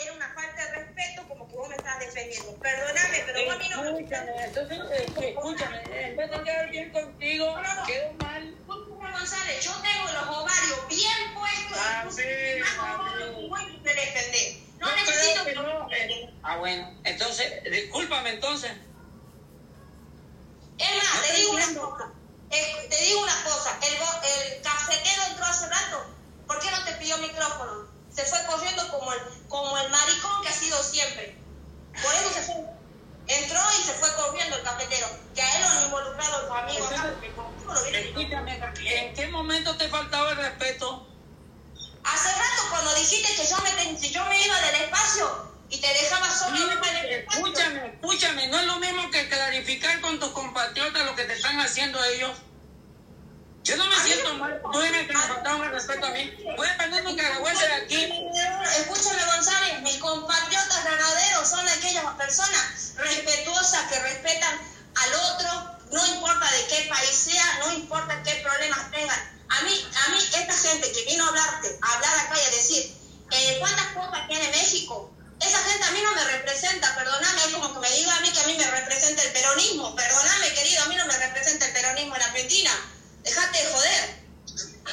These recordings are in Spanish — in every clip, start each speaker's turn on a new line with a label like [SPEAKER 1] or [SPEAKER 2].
[SPEAKER 1] era una falta de respeto como que vos me estás defendiendo. Perdóname, pero vos a mí no me
[SPEAKER 2] Escúchame, entonces, eh, escúchame, en vez de quedar bien contigo, quedo mal.
[SPEAKER 1] González, yo tengo los ovarios bien puestos.
[SPEAKER 2] Ah,
[SPEAKER 1] y
[SPEAKER 2] sí,
[SPEAKER 1] me
[SPEAKER 2] ah,
[SPEAKER 1] defender. No necesito
[SPEAKER 2] que no, eh, Ah, bueno, entonces, discúlpame entonces.
[SPEAKER 1] Es más,
[SPEAKER 2] No
[SPEAKER 1] te
[SPEAKER 2] te
[SPEAKER 1] digo una cosa. Eh, te digo una cosa. El, el cafetero entró hace rato. ¿Por qué no te pidió micrófono? Se fue corriendo como el, como el maricón que ha sido siempre. Por eso se fue. Entró y se fue corriendo el cafetero. Que a él lo han involucrado los amigos acá. porque lo
[SPEAKER 2] ¿en qué momento te faltaba el respeto?
[SPEAKER 1] Hace rato cuando dijiste que yo me, si yo me iba del espacio y te dejaba solo espacio.
[SPEAKER 2] Escúchame, escúchame, no es lo mismo que clarificar con tus compatriotas lo que te están haciendo ellos. Yo no me siento mal, tú dime que me faltaron el respeto a mí. Voy a perder mi caragüense de aquí.
[SPEAKER 1] Escúchame, González, mis compatriotas ganaderos son aquellas personas respetuosas que respetan al otro, no importa de qué país sea, no importa qué problemas tengan. A mí, a mí, esta gente que vino a hablarte, a hablar acá y a decir, eh, ¿cuántas copas tiene México? Esa gente a mí no me representa, perdóname, es como que me diga a mí que a mí me representa el peronismo. Perdóname, querido, a mí no me representa el peronismo en Argentina. Dejate de joder.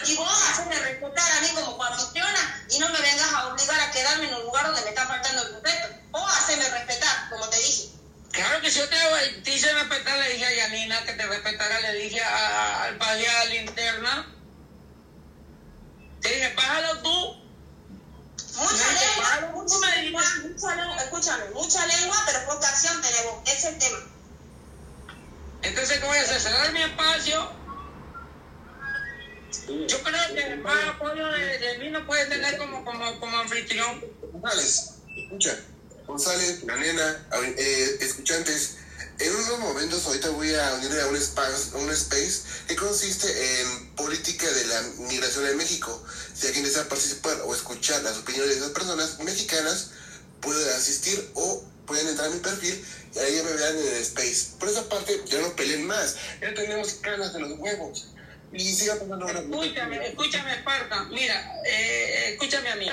[SPEAKER 1] Y vos hacerme respetar a mí como coanfitriona y no me vengas a obligar a quedarme en un lugar donde me está faltando el respeto. Vos hacerme respetar, como te dije.
[SPEAKER 2] Claro que si yo te, te hice respetar, le dije a Yanina que te respetara, le dije a- a- al padre a la linterna. Te dije, bájalo tú.
[SPEAKER 1] Mucha
[SPEAKER 2] No, te
[SPEAKER 1] lengua,
[SPEAKER 2] paro,
[SPEAKER 1] mucha
[SPEAKER 2] tú me
[SPEAKER 1] lengua, mucha lengua, escúchame, mucha lengua, pero poca acción tenemos. Ese es el tema.
[SPEAKER 2] Entonces, ¿qué voy a hacer? Cerrar mi espacio. Yo creo que más apoyo de, de mí no puede tener como, como, como anfitrión.
[SPEAKER 3] González, escucha. González, la nena, eh, escuchantes, en unos momentos ahorita voy a unirme a un space, un space que consiste en política de la migración en México. Si alguien desea participar o escuchar las opiniones de esas personas mexicanas, puede asistir o pueden entrar a mi perfil y ahí me verán en el space. Por esa parte, ya no peleen más. Ya tenemos canas de los huevos. Y siga pasando
[SPEAKER 2] Escúchame, escúchame, Esparta. Mira, eh, escúchame a mí.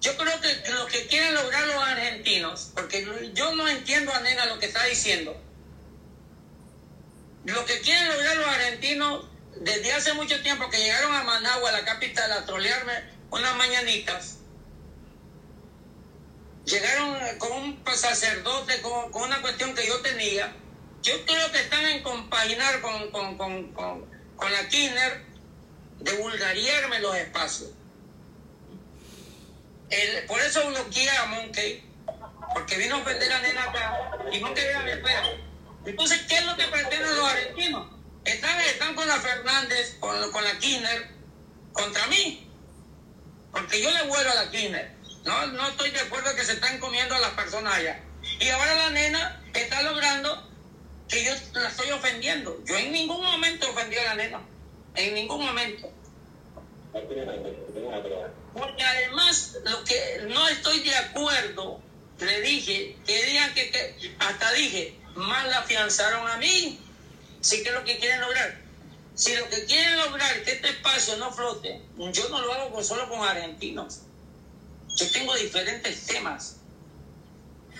[SPEAKER 2] Yo creo que lo que quieren lograr los argentinos, porque yo no entiendo a Nena lo que está diciendo. Lo que quieren lograr los argentinos desde hace mucho tiempo que llegaron a Managua, la capital, a trolearme unas mañanitas. Llegaron con un sacerdote, con, una cuestión que yo tenía. Yo creo que están en compaginar con, con, con, con, con la Kirchner de vulgariarme los espacios. El- por eso bloqueé a Monkey, porque vino a ofender a Nena acá y Monkey era mi perro. Entonces, ¿qué es lo que pretenden los argentinos? Están, están con la Fernández, con, con la Kirchner, contra mí. Porque yo le vuelo a la Kirchner. No, no estoy de acuerdo que se están comiendo a las personas allá. Y ahora la nena está logrando que yo la estoy ofendiendo. Yo en ningún momento ofendí a la nena. En ningún momento. Porque además, lo que no estoy de acuerdo, le dije, que digan que, que- hasta dije, más la afianzaron a mí. Sí que es lo que quieren lograr. Si lo que quieren lograr que este espacio no flote, yo no lo hago solo con argentinos. Yo tengo diferentes temas.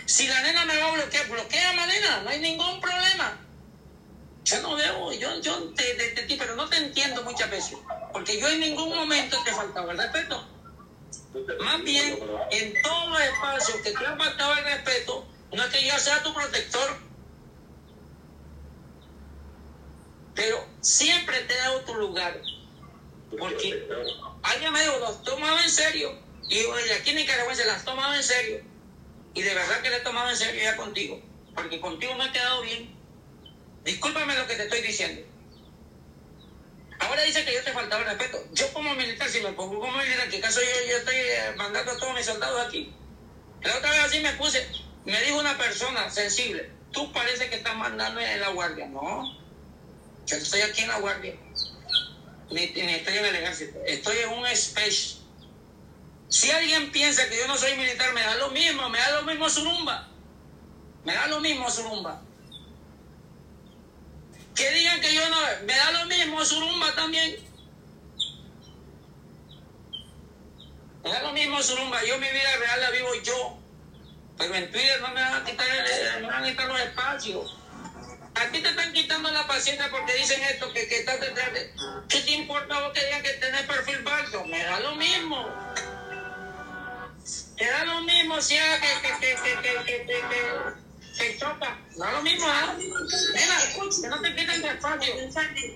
[SPEAKER 2] Si la nena me va a bloquear, bloquea la nena, no hay ningún problema. Yo no veo, yo, yo te, te- te- pero no te entiendo muchas veces, porque yo en ningún momento te faltaba el respeto. Más bien, en todos los espacios que te han faltado el respeto, no es que yo sea tu protector, pero siempre te he dado tu lugar. Porque alguien me dijo, los tomaba en serio. Y "Oye, aquí en Nicaragua se las tomaba en serio. Y de verdad que le he tomado en serio ya contigo. Porque contigo me he quedado bien. Discúlpame lo que te estoy diciendo. Ahora dice que yo te faltaba el respeto. Yo como militar, si me pongo como militar, que caso yo, yo estoy eh, mandando a todos mis soldados aquí. La otra vez así me puse, me dijo una persona sensible, tú parece que estás mandando en la guardia. No, yo estoy aquí en la guardia. Ni, ni estoy en el ejército. Estoy en un space. Si alguien piensa que yo no soy militar, me da lo mismo, me da lo mismo Zurumba. Me da lo mismo Zurumba. Que digan que yo no, me da lo mismo Zurumba también. Me da lo mismo Zurumba. Yo mi vida real la vivo yo. Pero en Twitter no me van a quitar, no me van a quitar los espacios. A ti te están quitando la paciencia porque dicen esto, que, que estás detrás de... ¿Qué te importa vos que digan que tenés perfil falso? Me da lo mismo. Te da lo mismo si era que, que, que, que, choca. Da lo mismo, ¿ah? Mira, escúchame, no te quiten el espacio.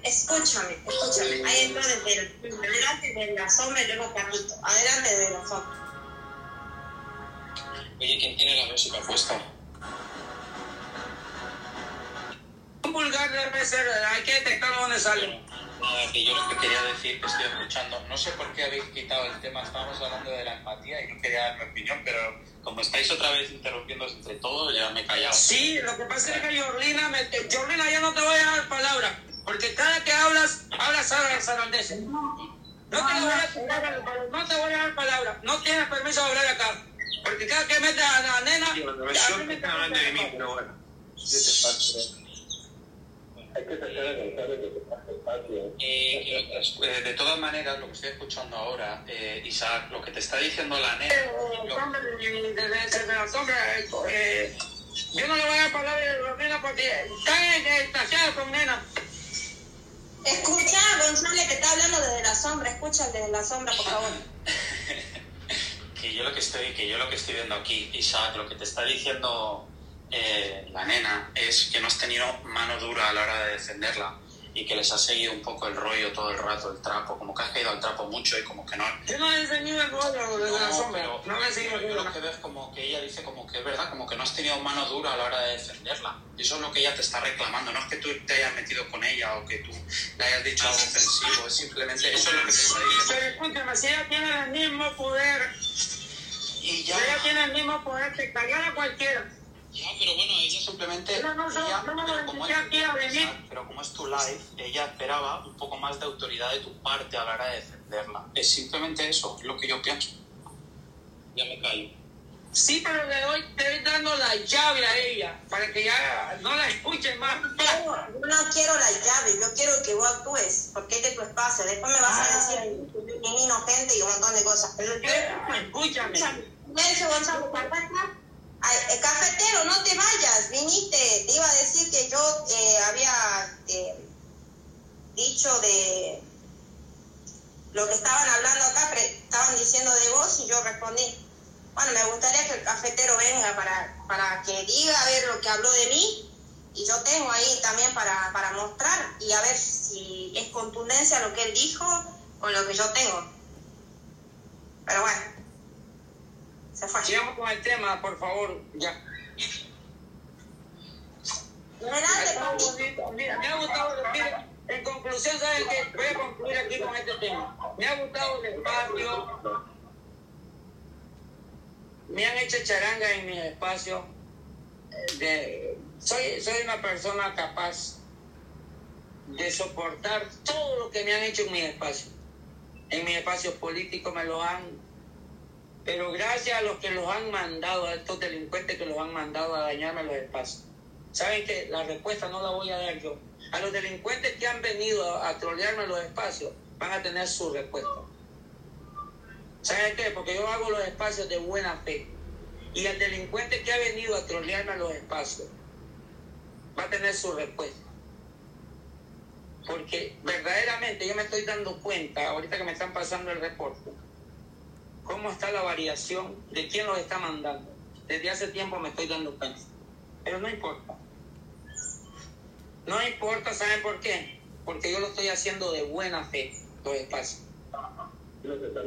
[SPEAKER 1] Escúchame, escúchame. Ahí entra desde adelante de la sombra y luego Carlito. Adelante de la sombra.
[SPEAKER 4] Oye, ¿quién tiene la música puesta?
[SPEAKER 2] Un pulgar debe ser, hay que detectar dónde sale.
[SPEAKER 4] Nada, que yo lo que quería decir que estoy escuchando, no sé por qué habéis quitado el tema, estábamos hablando de la empatía y no quería dar mi opinión, pero como estáis otra vez interrumpiendo entre todos, ya me he callado.
[SPEAKER 2] Sí, lo que pasa es que Jorlina, me, Jorlina ya no te voy a dar palabra, porque cada que hablas, hablas a zarandeces. No te, lo voy a, no te voy a dar palabra, no tienes permiso de hablar acá, porque cada que metes a la nena...
[SPEAKER 5] Sí, bueno,
[SPEAKER 2] a
[SPEAKER 5] yo
[SPEAKER 2] mí me
[SPEAKER 5] estoy hablando de mí, pero bueno.
[SPEAKER 4] Eh, que, eh, de todas maneras, lo que estoy escuchando ahora, eh, Isaac, lo que te está diciendo la nena,
[SPEAKER 2] Eh,
[SPEAKER 4] lo-
[SPEAKER 2] hombre, de- de- de- de la sombra, yo no le voy a dar palabra a Jorlina porque están estaciados con nena.
[SPEAKER 1] Escucha, González, que está hablando desde la sombra. Escucha desde la sombra, por favor.
[SPEAKER 4] que yo lo que estoy que yo lo que estoy viendo aquí Isaac lo que te está diciendo eh, la nena es que no has tenido mano dura a la hora de defenderla y que les ha seguido un poco el rollo todo el rato el trapo como que has caído al trapo mucho y como que no
[SPEAKER 2] Yo no he enseñado el rollo desde la
[SPEAKER 4] no,
[SPEAKER 2] sombra,
[SPEAKER 4] pero
[SPEAKER 2] no le he enseñado
[SPEAKER 4] yo lo que veo es como que ella dice como que es verdad, como que no has tenido mano dura a la hora de defenderla. Y eso es lo que ella te está reclamando. No es que tú te hayas metido con ella o que tú le hayas dicho algo ofensivo, es simplemente eso es lo que te está
[SPEAKER 2] Pero
[SPEAKER 4] diciendo.
[SPEAKER 2] escúchame, si ella tiene el mismo poder,
[SPEAKER 4] Y
[SPEAKER 2] si
[SPEAKER 4] ya,
[SPEAKER 2] ella tiene el mismo poder que callar a cualquiera.
[SPEAKER 4] Ya, pero bueno, ella simplemente.
[SPEAKER 2] No, no, no,
[SPEAKER 4] ella-
[SPEAKER 2] no, no,
[SPEAKER 4] pero,
[SPEAKER 2] no,
[SPEAKER 4] como es, pero como es tu live, ella esperaba un poco más de autoridad de tu parte a la hora de defenderla. Es simplemente eso, es lo que yo pienso. Ya me callo.
[SPEAKER 2] Sí, pero le doy, te estoy dando la llave a ella para que ya no la escuchen más.
[SPEAKER 1] Yo no quiero la llave, yo quiero que vos actúes, porque este es tu espacio. Después me vas a decir ni inocente y un montón de cosas. Pero yo,
[SPEAKER 2] Escúchame.
[SPEAKER 1] Nelson González, Carpata, ay, eh, cafetero, no te vayas, viniste. Te iba a decir que yo eh, había eh, dicho de lo que estaban hablando acá, pre- estaban diciendo de vos y yo respondí. Bueno, me gustaría que el cafetero venga para, para que diga a ver lo que habló de mí y yo tengo ahí también para, para mostrar y a ver si es contundencia lo que él dijo con lo que yo tengo. Pero bueno, se fue.
[SPEAKER 2] Sigamos con el tema, por favor, ya.
[SPEAKER 1] Adelante,
[SPEAKER 2] me ha gustado, mira, en conclusión, ¿sabes qué? Voy a concluir aquí con este tema. Me ha gustado el espacio, me han hecho charanga en mi espacio. De, soy, soy una persona capaz de soportar todo lo que me han hecho en mi espacio. En mi espacio político me lo han pero gracias a los que los han mandado, a estos delincuentes que los han mandado a dañarme los espacios. Saben que la respuesta no la voy a dar yo. A los delincuentes que han venido a, a trolearme los espacios van a tener su respuesta. ¿Saben qué? Porque yo hago los espacios de buena fe. Y el delincuente que ha venido a trolearme los espacios va a tener su respuesta. Porque verdaderamente yo me estoy dando cuenta, ahorita que me están pasando el reporte, cómo está la variación de quién los está mandando. Desde hace tiempo me estoy dando cuenta. Pero no importa. No importa, ¿saben por qué? Porque yo lo estoy haciendo de buena fe, los espacios.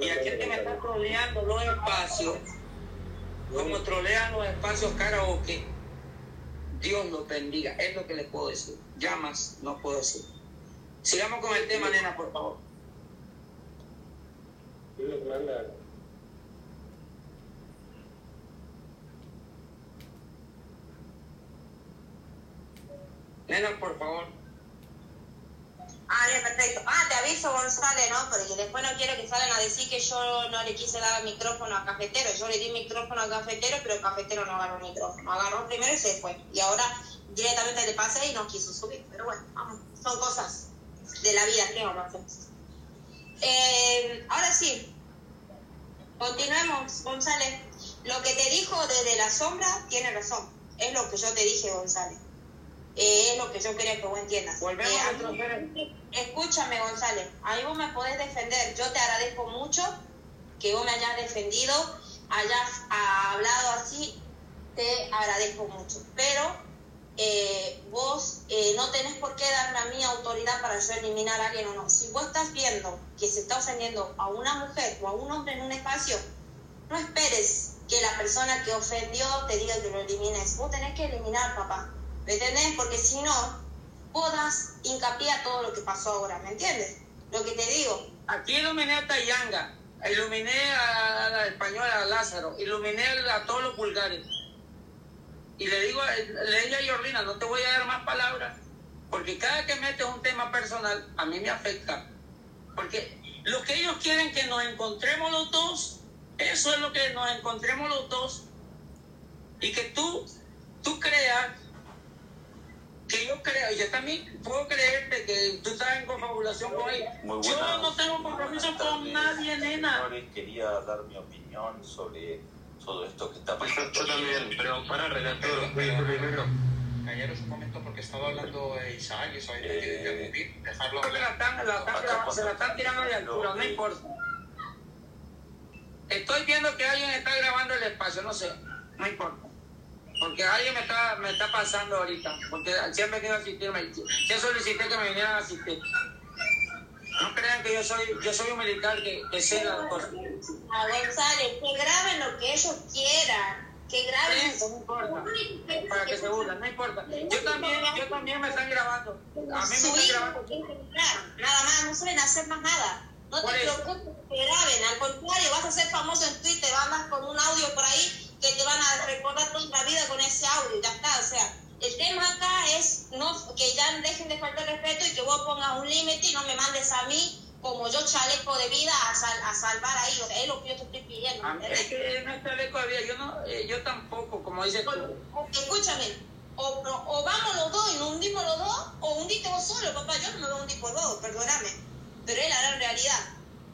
[SPEAKER 2] Y aquel que me está troleando los espacios, como trolean los espacios karaoke, Dios los bendiga. Es lo que les puedo decir. Ya más no puedo decir. Sigamos con el tema, nena, por favor. Nena, por favor.
[SPEAKER 1] Ah, bien, perfecto. Ah, te aviso, González, ¿no? Porque después no quiero que salgan a decir que yo no le quise dar micrófono a Cafetero. Yo le di micrófono a Cafetero, pero Cafetero no agarró el micrófono. Agarró primero y se fue. Y ahora directamente le pasé y no quiso subir. Pero bueno, vamos. Son cosas de la vida, ¿qué vamos a hacer? Eh, ahora sí. Continuemos, González. lo que te dijo desde la sombra tiene razón. Es lo que yo te dije, González. Eh, es lo que yo quería que vos entiendas.
[SPEAKER 2] Volvemos
[SPEAKER 1] Eh,
[SPEAKER 2] a
[SPEAKER 1] escúchame, González. A mí vos me podés defender. Yo te agradezco mucho que vos me hayas defendido, hayas hablado así. Te agradezco mucho. Pero eh, vos eh, no tenés por qué darme a mí autoridad para yo eliminar a alguien o no. Si vos estás viendo que se está ofendiendo a una mujer o a un hombre en un espacio, no esperes que la persona que ofendió te diga que lo elimines. Vos tenés que eliminar, papá. ¿Me entendés? Porque si no, vos hincapié a todo lo que pasó ahora. ¿Me entiendes? Lo que te digo.
[SPEAKER 2] Aquí iluminé a Tayanga, iluminé a la española, a Lázaro, iluminé a todos los vulgares. Y le digo, le dije a Jordina, no te voy a dar más palabras, porque cada que metes un tema personal, a mí me afecta. Porque lo que ellos quieren que nos encontremos los dos, eso es lo que nos encontremos los dos. Y que tú, tú creas que yo creo, yo también puedo creerte que tú estás en confabulación con él.
[SPEAKER 5] Muy
[SPEAKER 2] Yo no tengo compromiso con nadie, nena.
[SPEAKER 5] Quería dar mi opinión sobre todo esto que está pasando.
[SPEAKER 6] Yo también, pero para relator,
[SPEAKER 4] Pero-
[SPEAKER 6] primero.
[SPEAKER 4] Callaros un momento porque estaba hablando eh, Isaac y eso ahí
[SPEAKER 5] Eh,
[SPEAKER 4] quiere interrumpir. Dejarlo
[SPEAKER 2] Porque la
[SPEAKER 4] hablar.
[SPEAKER 2] están, la están grabando- se la están tirando de altura, no importa. Estoy viendo que alguien está grabando el espacio, no sé, no importa. Porque alguien me está, me está pasando ahorita, porque si han venido a asistirme, yo solicité que me vinieran a asistir. No crean que yo soy, yo soy un militar que, que sé las cosas.
[SPEAKER 1] A González, que graben lo que ellos quieran. Que graben.
[SPEAKER 2] Eso no importa. Para que se burlen, no importa. Yo también, yo también me están grabando. A mí me están grabando.
[SPEAKER 1] nada más, no suelen hacer más nada. No te preocupes que graben, al contrario, vas a ser famoso en Twitter, vas con un audio por ahí que te van a recordar toda la vida con ese audio, ya está. O sea, el tema acá es no que ya dejen de faltar respeto y que vos pongas un límite y no me mandes a mí como yo chaleco de vida a, sal- a salvar ahí. O sea, es lo que yo te estoy pidiendo.
[SPEAKER 2] A mí-
[SPEAKER 1] ¿entendés?
[SPEAKER 2] Es que en esta ley todavía yo no, eh, yo tampoco, como dices tú.
[SPEAKER 1] Escúchame, o, o- o vamos los dos y nos hundimos los dos, o hundiste vos solo, papá. Yo no me voy a hundir por vos, perdóname. Pero es la gran realidad.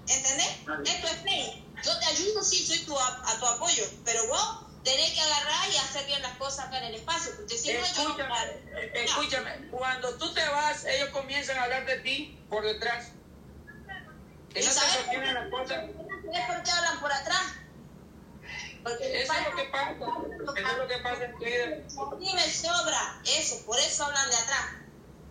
[SPEAKER 1] ¿Entendés? Esto es play. Yo te ayudo, sí, soy tu, a, a tu apoyo, pero vos tenés que agarrar y hacer bien las cosas acá en el espacio, porque si no, yo no.
[SPEAKER 2] Escúchame, eh, escúchame, cuando tú te vas, ellos comienzan a hablar de ti por detrás. Que
[SPEAKER 1] ¿Y
[SPEAKER 2] no
[SPEAKER 1] sabes
[SPEAKER 2] sostienen las cosas.
[SPEAKER 1] ¿Sabes por qué hablan por atrás? Porque
[SPEAKER 2] Eso es lo que pasa. Eso es lo que pasa en.
[SPEAKER 1] A mí me sobra eso, por eso hablan de atrás.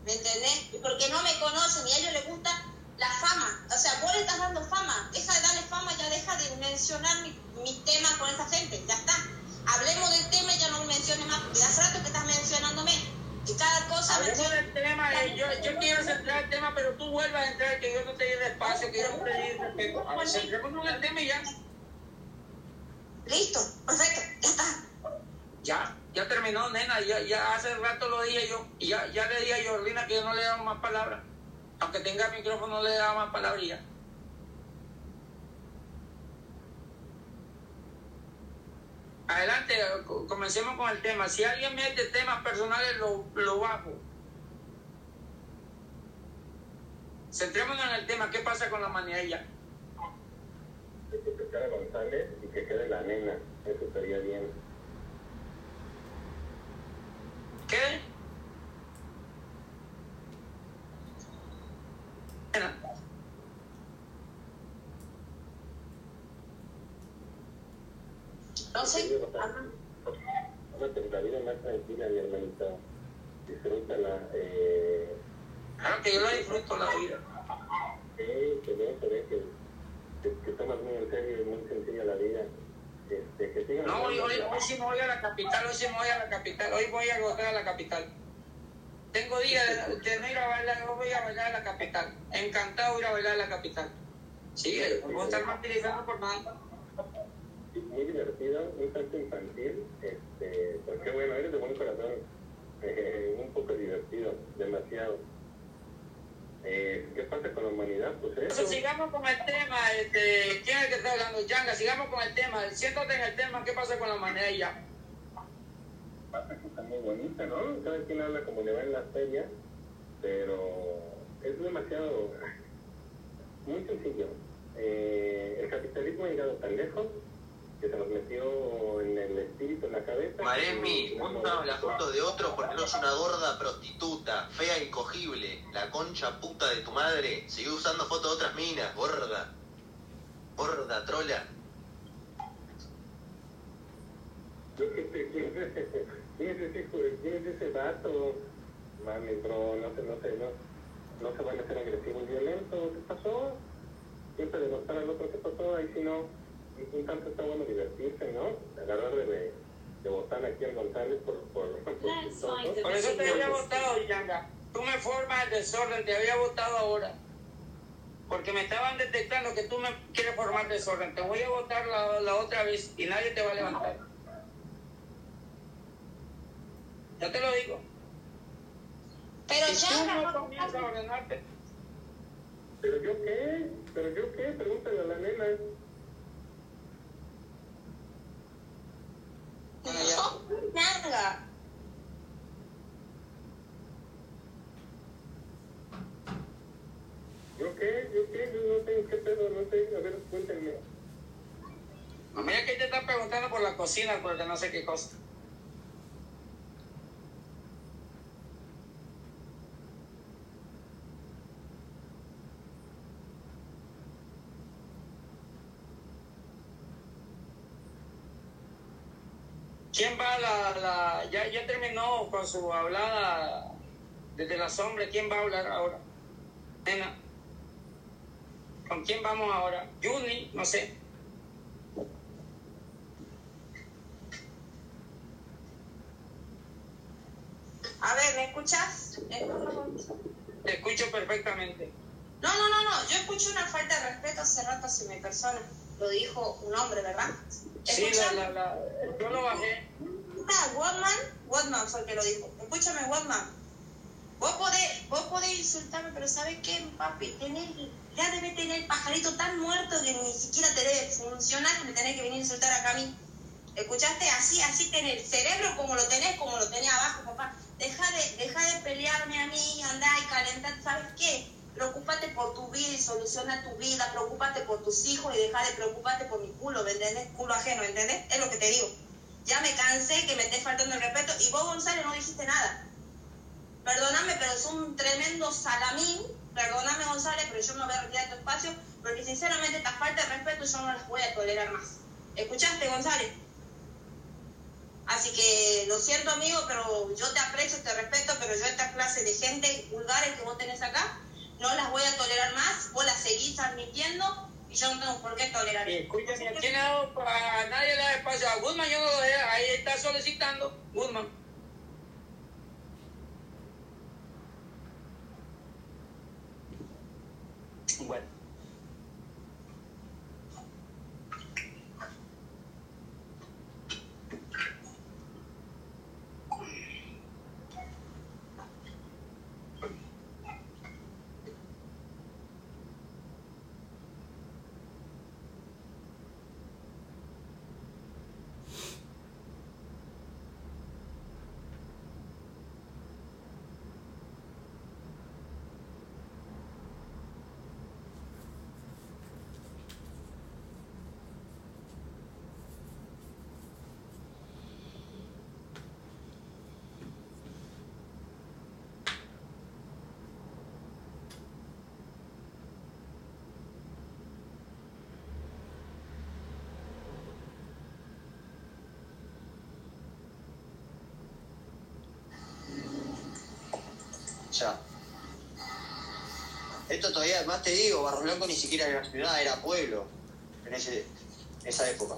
[SPEAKER 1] ¿Me entendés? Porque no me conocen y a ellos les gusta la fama. O sea, vos le estás dando fama. Deja de darle fama, ya deja de mencionar mi- mis temas con esa gente. Ya está. Hablemos del tema y ya no me menciones más. Porque hace rato que estás mencionándome. Y cada cosa
[SPEAKER 2] Hablemos del tema, eh, yo, yo quiero centrar el tema, pero tú vuelvas a entrar, que yo no te di espacio, que yo no te di respeto. A ver, centrémonos en el tema y ya.
[SPEAKER 1] Listo, perfecto, ya está.
[SPEAKER 2] Ya, ya terminó, nena, ya, ya hace rato lo dije yo, y ya, ya le dije a Jordina que yo no le daba más palabras. Aunque tenga micrófono, no le daba más ya. Adelante, co- comencemos con el tema. Si alguien mete temas personales, lo, lo bajo. Centrémonos en el tema, ¿qué pasa con la manilla?
[SPEAKER 6] Que se quede González y que quede la nena. Eso estaría bien.
[SPEAKER 2] ¿Qué? Nena,
[SPEAKER 1] No.
[SPEAKER 6] Tómate la vida más tranquila, mi hermanita. Disfrútala. Eh,
[SPEAKER 2] Claro que yo lo disfruto la vida.
[SPEAKER 6] eh, que ve, se ve que, que, que tomas muy en serio y muy sencilla la vida. Este, que sigan
[SPEAKER 2] No, hoy, hoy, hoy sí me voy a la capital, hoy sí me voy a la capital, hoy voy a gozar a la capital. Tengo días de, de no ir a bailar, hoy voy a bailar a la capital. Encantado de ir a bailar a la capital. Sí, no voy a estar martirizando por nada.
[SPEAKER 6] Tanto infantil, este, qué bueno, eres de buen corazón, Eh, un poco divertido, demasiado. Eh, ¿Qué pasa con la humanidad? Pues eso,
[SPEAKER 2] Entonces sigamos con el tema, este, ¿quién es el que está hablando? Yanga, sigamos con el tema, siéntate en el tema, ¿qué pasa con la y ya?
[SPEAKER 6] pasa que está muy bonita, ¿no? Cada quien habla como le va en la feria, pero es demasiado, muy sencillo. Eh, el capitalismo ha llegado tan lejos se nos metió en el espíritu, en la cabeza.
[SPEAKER 7] Maremi, monta la foto de otro porque no es una gorda prostituta, fea incogible, la concha puta de tu madre. Sigue usando fotos de otras minas, gorda. Gorda, trola.
[SPEAKER 6] ¿quién es ese, quién es ese, quién es ese vato? Mami, bro, no sé, no sé, no, no se van a ser agresivos y violentos. ¿Qué pasó? Siempre demostrar al otro qué pasó, ahí si no, un tanto está bueno divertirse, ¿no? Agarrar de, de botán aquí al González por, por, por
[SPEAKER 2] eso te había votado, Yanga. Tú me formas el desorden, te había votado ahora. Porque me estaban detectando que tú me quieres formar desorden. Te voy a votar la, la otra vez y nadie te va a levantar. Ya te lo digo.
[SPEAKER 1] Pero
[SPEAKER 2] Si tú
[SPEAKER 1] ya,
[SPEAKER 2] no comienzas a ordenarte,
[SPEAKER 6] ¿Pero yo qué? ¿Pero yo qué? Pregúntale a la nena. ¿Yo qué? ¿Yo qué? Yo no sé qué pedo, no sé. A ver, cuéntenme.
[SPEAKER 2] mira que te está preguntando por la cocina, porque no sé qué cosa. ¿Quién va a la, la ya, ya terminó con su hablada desde la sombra? ¿Quién va a hablar ahora? Nena. ¿Con quién vamos ahora? Juni, no sé.
[SPEAKER 1] A ver, ¿me escuchas?
[SPEAKER 2] Te escucho perfectamente.
[SPEAKER 1] No, no, no, no. Yo escucho una falta de respeto hace rato hacia mi persona. Lo dijo un hombre, ¿verdad?
[SPEAKER 2] Sí, la, la, la, yo lo bajé.
[SPEAKER 1] Ah, Watman, Watman fue el que lo dijo. Escúchame, Watman. Vos podés, vos podés insultarme, pero ¿sabes qué, papi? Tenés, ya debe tener el pajarito tan muerto que ni siquiera te debe funcionar que me tenés que venir a insultar acá a mí. ¿Escuchaste? Así, así tenés el cerebro como lo tenés, como lo tenés abajo, papá. Deja de, deja de pelearme a mí, andá y calentar, ¿sabes qué? Preocúpate por tu vida y soluciona tu vida, preocúpate por tus hijos y deja de preocuparte por mi culo, ¿me entendés? Culo ajeno, ¿entendés? Es lo que te digo. Ya me cansé que me estés faltando el respeto y vos, González, no dijiste nada. Perdóname, pero es un tremendo salamín. Perdóname, González, pero yo me voy a retirar tu espacio porque sinceramente esta falta de respeto yo no las voy a tolerar más. ¿Escuchaste, González? Así que lo siento, amigo, pero yo te aprecio, te respeto, pero yo esta clase de gente vulgares que vos tenés acá no las voy a tolerar más. Vos las seguís admitiendo y yo no tengo por qué tolerar.
[SPEAKER 2] Escúchame, ¿quién ha dado para nadie le da espacio? A Guzmán yo no lo ahí está solicitando. Guzmán. Bueno.
[SPEAKER 7] Esto todavía, más te digo, Barro Blanco ni siquiera era ciudad, era pueblo. En ese, esa época.